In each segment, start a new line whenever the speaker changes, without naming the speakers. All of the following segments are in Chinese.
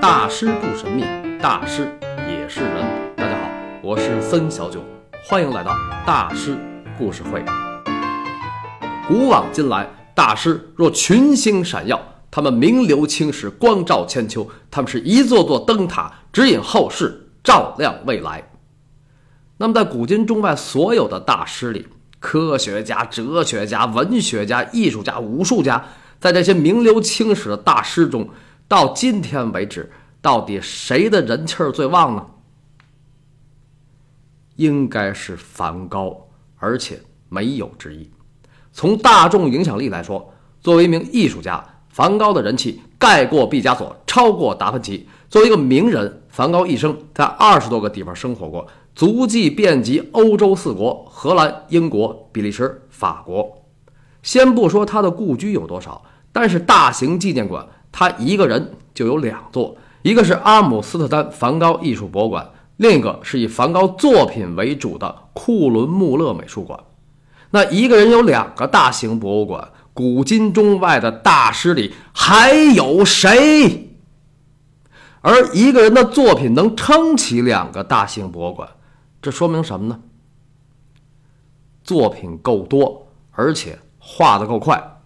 大师不神秘，大师也是人。大家好，我是森小九，欢迎来到大师故事会。古往今来，大师若群星闪耀，他们名留青史，光照千秋。他们是一座座灯塔，指引后世，照亮未来。那么，在古今中外所有的大师里，科学家、哲学家、文学家、艺术家、武术家，在这些名留青史的大师中，到今天为止，到底谁的人气儿最旺呢？应该是梵高，而且没有之一。从大众影响力来说，作为一名艺术家，梵高的人气盖过毕加索，超过达芬奇。作为一个名人，梵高一生在二十多个地方生活过，足迹遍及欧洲四国：荷兰、英国、比利时、法国。先不说他的故居有多少，但是大型纪念馆。他一个人就有两座，一个是阿姆斯特丹梵高艺术博物馆，另一个是以梵高作品为主的库伦穆勒美术馆。那一个人有两个大型博物馆，古今中外的大师里还有谁？而一个人的作品能撑起两个大型博物馆，这说明什么呢？作品够多，而且画得够快。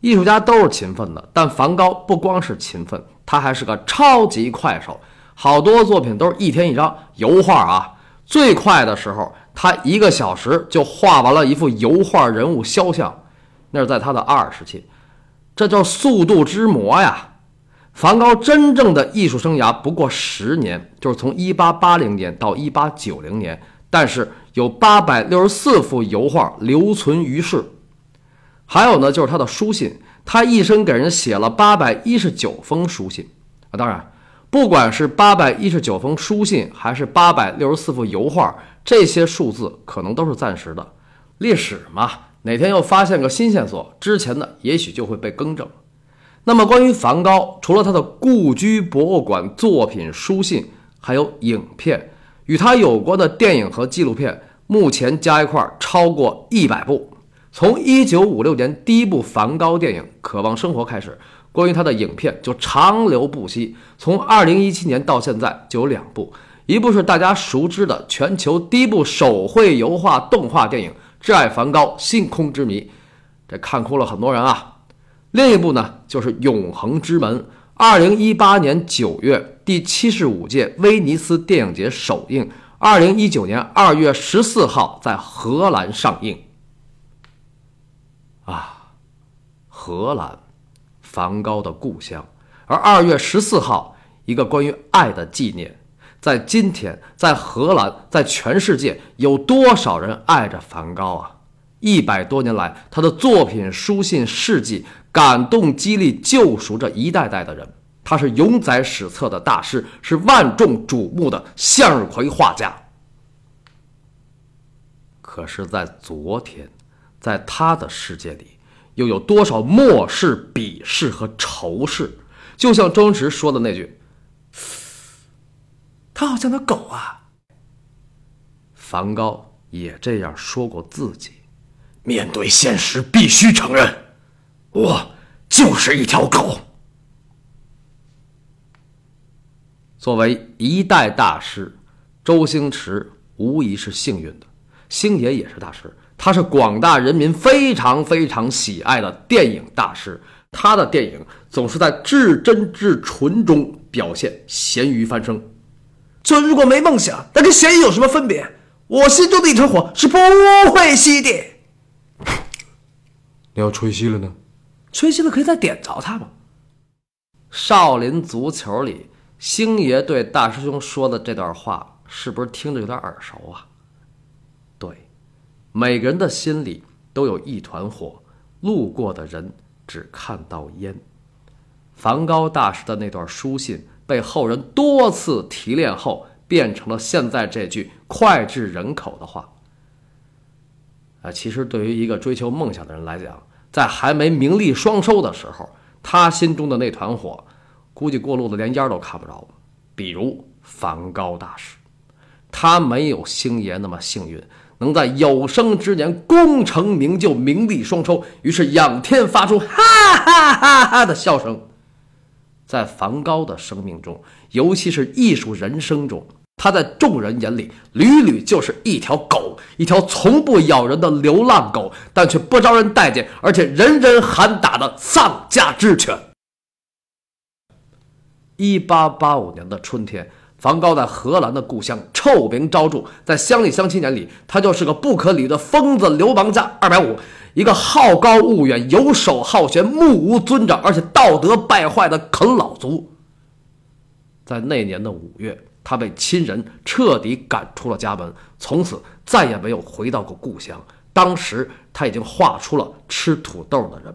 艺术家都是勤奋的，但梵高不光是勤奋，他还是个超级快手。好多作品都是一天一张油画啊，最快的时候，他一个小时就画完了一幅油画人物肖像，那是在他的二时期，这叫速度之魔呀。梵高真正的艺术生涯不过十年，就是从1880年到1890年，但是有864幅油画留存于世。还有呢，就是他的书信，他一生给人写了八百一十九封书信啊。当然，不管是八百一十九封书信，还是八百六十四幅油画，这些数字可能都是暂时的。历史嘛，哪天又发现个新线索，之前的也许就会被更正。那么，关于梵高，除了他的故居、博物馆、作品、书信，还有影片，与他有关的电影和纪录片，目前加一块超过一百部。从一九五六年第一部梵高电影《渴望生活》开始，关于他的影片就长流不息。从二零一七年到现在就有两部，一部是大家熟知的全球第一部手绘油画动画电影《挚爱梵高：星空之谜》，这看哭了很多人啊。另一部呢就是《永恒之门》，二零一八年九月第七十五届威尼斯电影节首映，二零一九年二月十四号在荷兰上映。啊，荷兰，梵高的故乡。而二月十四号，一个关于爱的纪念，在今天，在荷兰，在全世界，有多少人爱着梵高啊？一百多年来，他的作品、书信、事迹，感动、激励、救赎着一代代的人。他是永载史册的大师，是万众瞩目的向日葵画家。可是，在昨天。在他的世界里，又有多少漠视、鄙视和仇视？就像周星驰说的那句：“他好像条狗啊。”梵高也这样说过自己。面对现实，必须承认，我就是一条狗。作为一代大师，周星驰无疑是幸运的，星爷也是大师。他是广大人民非常非常喜爱的电影大师，他的电影总是在至真至纯中表现咸鱼翻身。
这如果没梦想，那跟咸鱼有什么分别？我心中的一团火是不会熄的。
你要吹熄了呢？
吹熄了可以再点着它吗？
少林足球里，星爷对大师兄说的这段话，是不是听着有点耳熟啊？每个人的心里都有一团火，路过的人只看到烟。梵高大师的那段书信被后人多次提炼后，变成了现在这句脍炙人口的话。啊，其实对于一个追求梦想的人来讲，在还没名利双收的时候，他心中的那团火，估计过路的连烟都看不着。比如梵高大师，他没有星爷那么幸运。能在有生之年功成名就、名利双收，于是仰天发出哈哈哈哈的笑声。在梵高的生命中，尤其是艺术人生中，他在众人眼里屡屡就是一条狗，一条从不咬人的流浪狗，但却不招人待见，而且人人喊打的丧家之犬。一八八五年的春天，梵高在荷兰的故乡臭名昭著，在乡里乡亲眼里，他就是个不可理的疯子、流氓加二百五。一个好高骛远、游手好闲、目无尊长，而且道德败坏的啃老族。在那年的五月，他被亲人彻底赶出了家门，从此再也没有回到过故乡。当时他已经画出了吃土豆的人。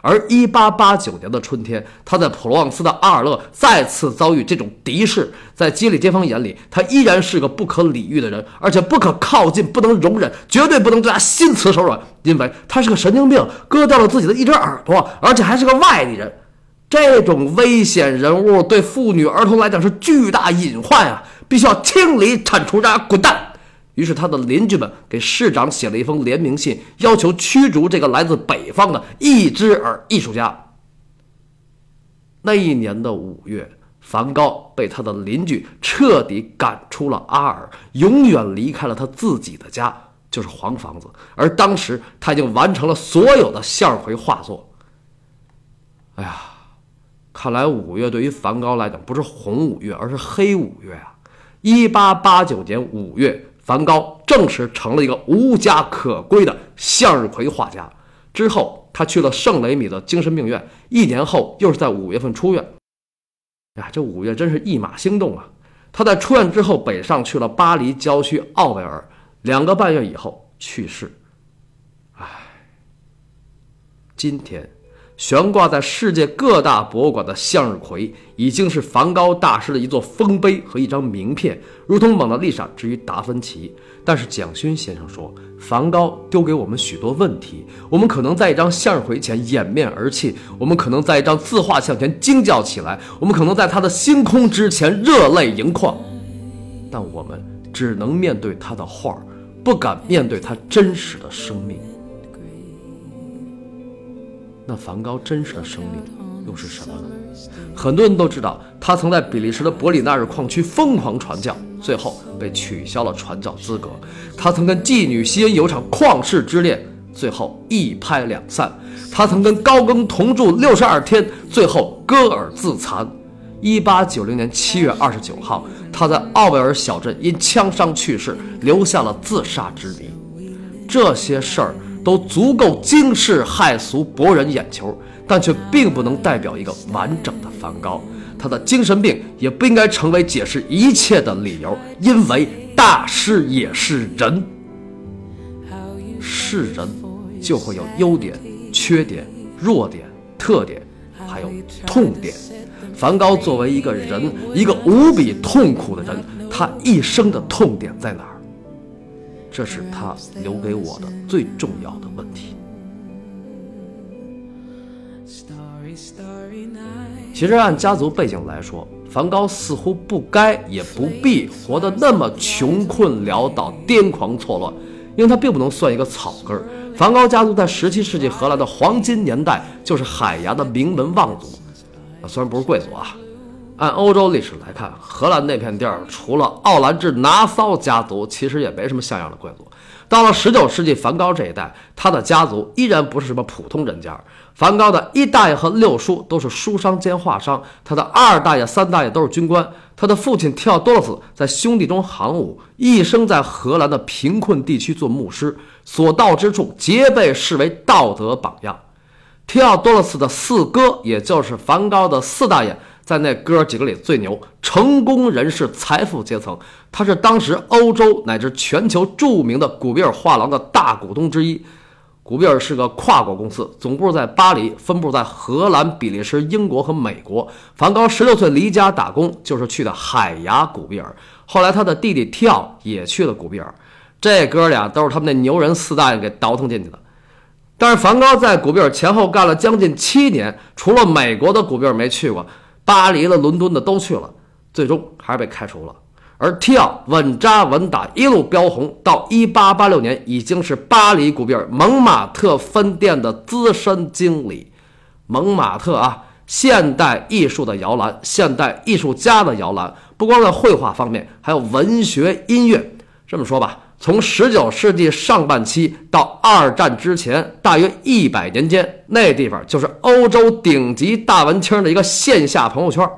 而一八八九年的春天，他在普罗旺斯的阿尔勒再次遭遇这种敌视。在基里街坊眼里，他依然是个不可理喻的人，而且不可靠近，不能容忍，绝对不能对他心慈手软，因为他是个神经病，割掉了自己的一只耳朵，而且还是个外地人。这种危险人物对妇女儿童来讲是巨大隐患啊！必须要清理铲除，让他滚蛋。于是，他的邻居们给市长写了一封联名信，要求驱逐这个来自北方的一只耳艺术家。那一年的五月，梵高被他的邻居彻底赶出了阿尔，永远离开了他自己的家，就是黄房子。而当时，他已经完成了所有的向日葵画作。哎呀，看来五月对于梵高来讲不是红五月，而是黑五月啊！一八八九年五月。梵高正式成了一个无家可归的向日葵画家。之后，他去了圣雷米的精神病院，一年后又是在五月份出院。呀，这五月真是一马心动啊！他在出院之后北上去了巴黎郊区奥维尔，两个半月以后去世。唉，今天。悬挂在世界各大博物馆的向日葵，已经是梵高大师的一座丰碑和一张名片，如同蒙娜丽莎之于达芬奇。但是蒋勋先生说，梵高丢给我们许多问题：我们可能在一张向日葵前掩面而泣，我们可能在一张自画像前惊叫起来，我们可能在他的星空之前热泪盈眶。但我们只能面对他的画，不敢面对他真实的生命。那梵高真实的生命又是什么呢？很多人都知道，他曾在比利时的伯里纳日矿区疯狂传教，最后被取消了传教资格。他曾跟妓女西恩有场旷世之恋，最后一拍两散。他曾跟高更同住六十二天，最后割耳自残。一八九零年七月二十九号，他在奥维尔小镇因枪伤去世，留下了自杀之谜。这些事儿。都足够惊世骇俗、博人眼球，但却并不能代表一个完整的梵高。他的精神病也不应该成为解释一切的理由，因为大师也是人，是人就会有优点、缺点、弱点、特点，还有痛点。梵高作为一个人，一个无比痛苦的人，他一生的痛点在哪儿？这是他留给我的最重要的问题。其实按家族背景来说，梵高似乎不该也不必活得那么穷困潦倒、癫狂错乱，因为他并不能算一个草根儿。梵高家族在17世纪荷兰的黄金年代就是海牙的名门望族，虽然不是贵族啊。按欧洲历史来看，荷兰那片地儿除了奥兰治拿骚家族，其实也没什么像样的贵族。到了十九世纪，梵高这一代，他的家族依然不是什么普通人家。梵高的一大爷和六叔都是书商兼画商，他的二大爷、三大爷都是军官。他的父亲提奥多洛斯在兄弟中行伍，一生在荷兰的贫困地区做牧师，所到之处皆被视为道德榜样。提奥多洛斯的四哥，也就是梵高的四大爷。在那哥几个里最牛，成功人士、财富阶层，他是当时欧洲乃至全球著名的古比尔画廊的大股东之一。古比尔是个跨国公司，总部在巴黎，分布在荷兰、比利时、英国和美国。梵高十六岁离家打工，就是去的海牙古比尔。后来他的弟弟跳也去了古比尔，这哥俩都是他们那牛人四大爷给倒腾进去的。但是梵高在古比尔前后干了将近七年，除了美国的古比尔没去过。巴黎的、伦敦的都去了，最终还是被开除了。而 T 奥稳扎稳打，一路飙红，到一八八六年已经是巴黎古比尔蒙马特分店的资深经理。蒙马特啊，现代艺术的摇篮，现代艺术家的摇篮。不光在绘画方面，还有文学、音乐。这么说吧，从19世纪上半期到二战之前，大约一百年间，那地方就是欧洲顶级大文青的一个线下朋友圈。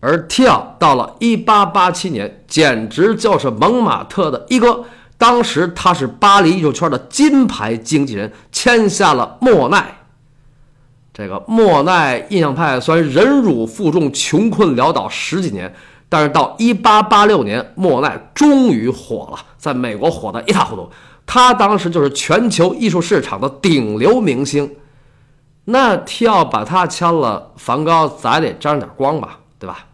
而 T 奥到了1887年，简直就是蒙马特的一哥。当时他是巴黎艺术圈的金牌经纪人，签下了莫奈。这个莫奈印象派虽然忍辱负重、穷困潦倒十几年，但是到1886年，莫奈终于火了，在美国火得一塌糊涂。他当时就是全球艺术市场的顶流明星。那提奥把他签了，梵高咱得沾点光吧，对吧？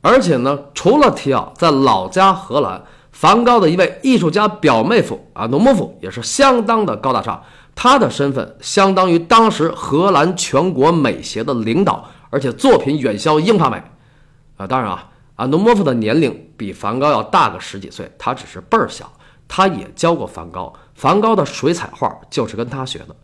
而且呢，除了提奥，在老家荷兰。梵高的一位艺术家表妹夫啊，农莫夫也是相当的高大上。他的身份相当于当时荷兰全国美协的领导，而且作品远销英法美。啊，当然啊，啊诺莫夫的年龄比梵高要大个十几岁，他只是辈儿小。他也教过梵高，梵高的水彩画就是跟他学的。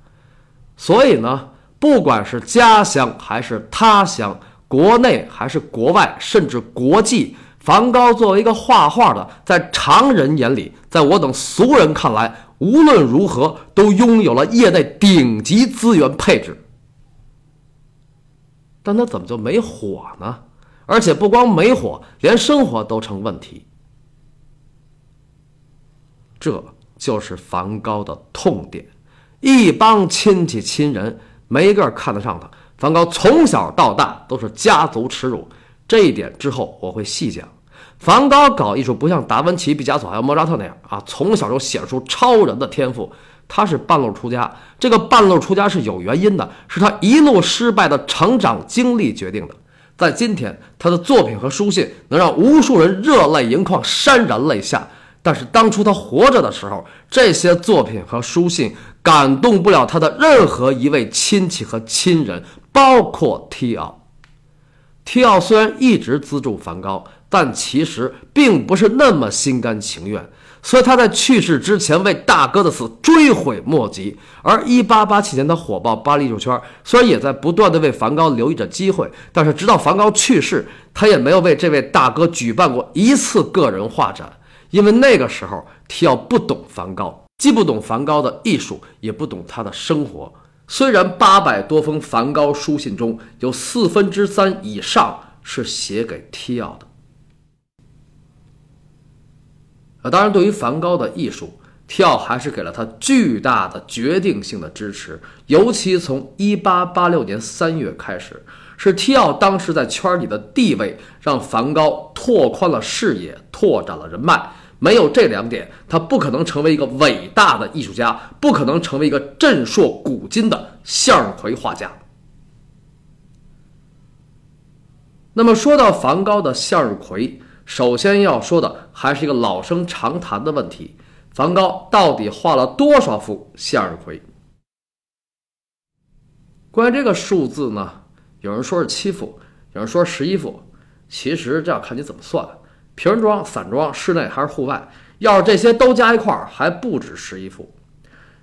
所以呢，不管是家乡还是他乡，国内还是国外，甚至国际。梵高作为一个画画的，在常人眼里，在我等俗人看来，无论如何都拥有了业内顶级资源配置。但他怎么就没火呢？而且不光没火，连生活都成问题。这就是梵高的痛点，一帮亲戚亲人没个看得上他。梵高从小到大都是家族耻辱，这一点之后我会细讲。梵高搞艺术不像达芬奇、毕加索还有莫扎特那样啊，从小就显出超人的天赋。他是半路出家，这个半路出家是有原因的，是他一路失败的成长经历决定的。在今天，他的作品和书信能让无数人热泪盈眶、潸然泪下。但是当初他活着的时候，这些作品和书信感动不了他的任何一位亲戚和亲人，包括提奥。提奥虽然一直资助梵高。但其实并不是那么心甘情愿，所以他在去世之前为大哥的死追悔莫及。而1887年的火爆巴黎艺术圈，虽然也在不断的为梵高留意着机会，但是直到梵高去世，他也没有为这位大哥举办过一次个人画展，因为那个时候提奥不懂梵高，既不懂梵高的艺术，也不懂他的生活。虽然八百多封梵高书信中有四分之三以上是写给提奥的。当然，对于梵高的艺术，提奥还是给了他巨大的决定性的支持。尤其从1886年3月开始，是提奥当时在圈里的地位，让梵高拓宽了视野，拓展了人脉。没有这两点，他不可能成为一个伟大的艺术家，不可能成为一个震烁古今的向日葵画家。那么，说到梵高的向日葵。首先要说的还是一个老生常谈的问题：梵高到底画了多少幅向日葵？关于这个数字呢，有人说是七幅，有人说十一幅。其实这要看你怎么算，瓶装、散装、室内还是户外。要是这些都加一块儿，还不止十一幅。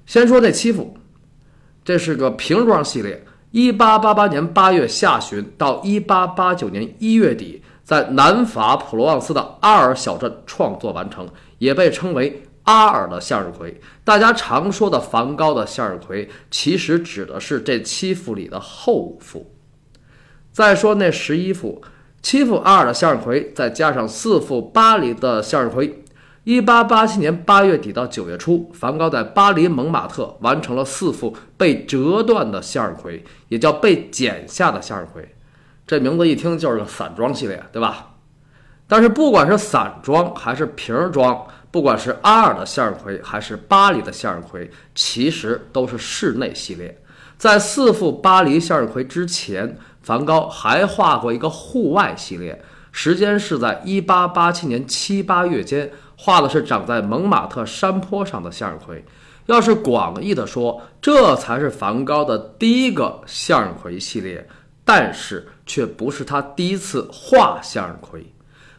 先说这七幅，这是个瓶装系列，一八八八年八月下旬到一八八九年一月底。在南法普罗旺斯的阿尔小镇创作完成，也被称为阿尔的向日葵。大家常说的梵高的向日葵，其实指的是这七幅里的后五幅。再说那十一幅，七幅阿尔的向日葵，再加上四幅巴黎的向日葵。一八八七年八月底到九月初，梵高在巴黎蒙马特完成了四幅被折断的向日葵，也叫被剪下的向日葵。这名字一听就是个散装系列，对吧？但是不管是散装还是瓶装，不管是阿尔的向日葵还是巴黎的向日葵，其实都是室内系列。在四幅巴黎向日葵之前，梵高还画过一个户外系列，时间是在1887年七八月间，画的是长在蒙马特山坡上的向日葵。要是广义的说，这才是梵高的第一个向日葵系列。但是却不是他第一次画向日葵。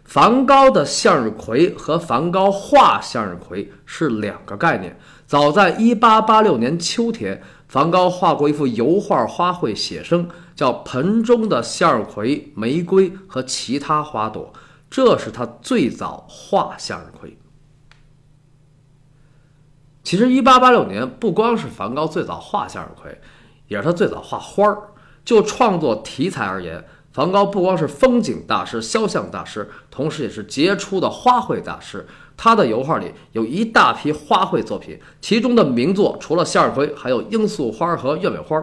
梵高的向日葵和梵高画向日葵是两个概念。早在1886年秋天，梵高画过一幅油画花卉写生，叫《盆中的向日葵、玫瑰和其他花朵》，这是他最早画向日葵。其实，一八八六年不光是梵高最早画向日葵，也是他最早画花儿。就创作题材而言，梵高不光是风景大师、肖像大师，同时也是杰出的花卉大师。他的油画里有一大批花卉作品，其中的名作除了向日葵，还有罂粟花和鸢尾花。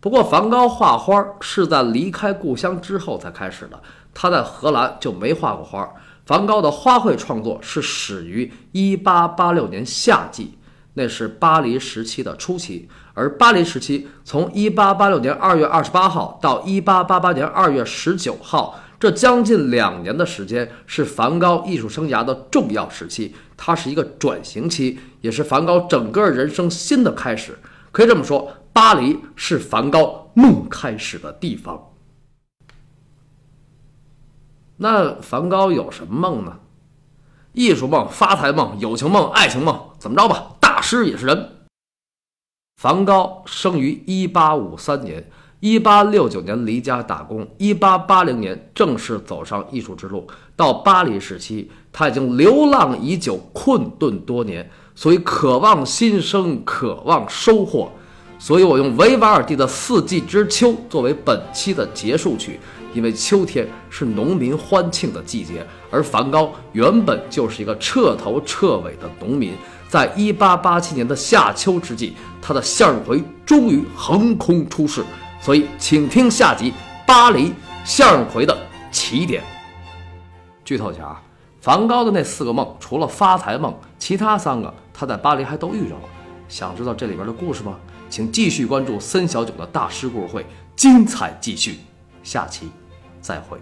不过，梵高画花是在离开故乡之后才开始的，他在荷兰就没画过花。梵高的花卉创作是始于1886年夏季，那是巴黎时期的初期。而巴黎时期从1886年2月28号到1888年2月19号。这将近两年的时间是梵高艺术生涯的重要时期，它是一个转型期，也是梵高整个人生新的开始。可以这么说，巴黎是梵高梦开始的地方。那梵高有什么梦呢？艺术梦、发财梦、友情梦、爱情梦，怎么着吧？大师也是人。梵高生于1853年。一八六九年离家打工，一八八零年正式走上艺术之路。到巴黎时期，他已经流浪已久，困顿多年，所以渴望新生，渴望收获。所以我用维瓦尔第的《四季之秋》作为本期的结束曲，因为秋天是农民欢庆的季节，而梵高原本就是一个彻头彻尾的农民。在一八八七年的夏秋之际，他的向日葵终于横空出世。所以，请听下集《巴黎向日葵的起点》。剧透一下啊，梵高的那四个梦，除了发财梦，其他三个他在巴黎还都遇着了。想知道这里边的故事吗？请继续关注森小九的大师故事会，精彩继续，下期再会。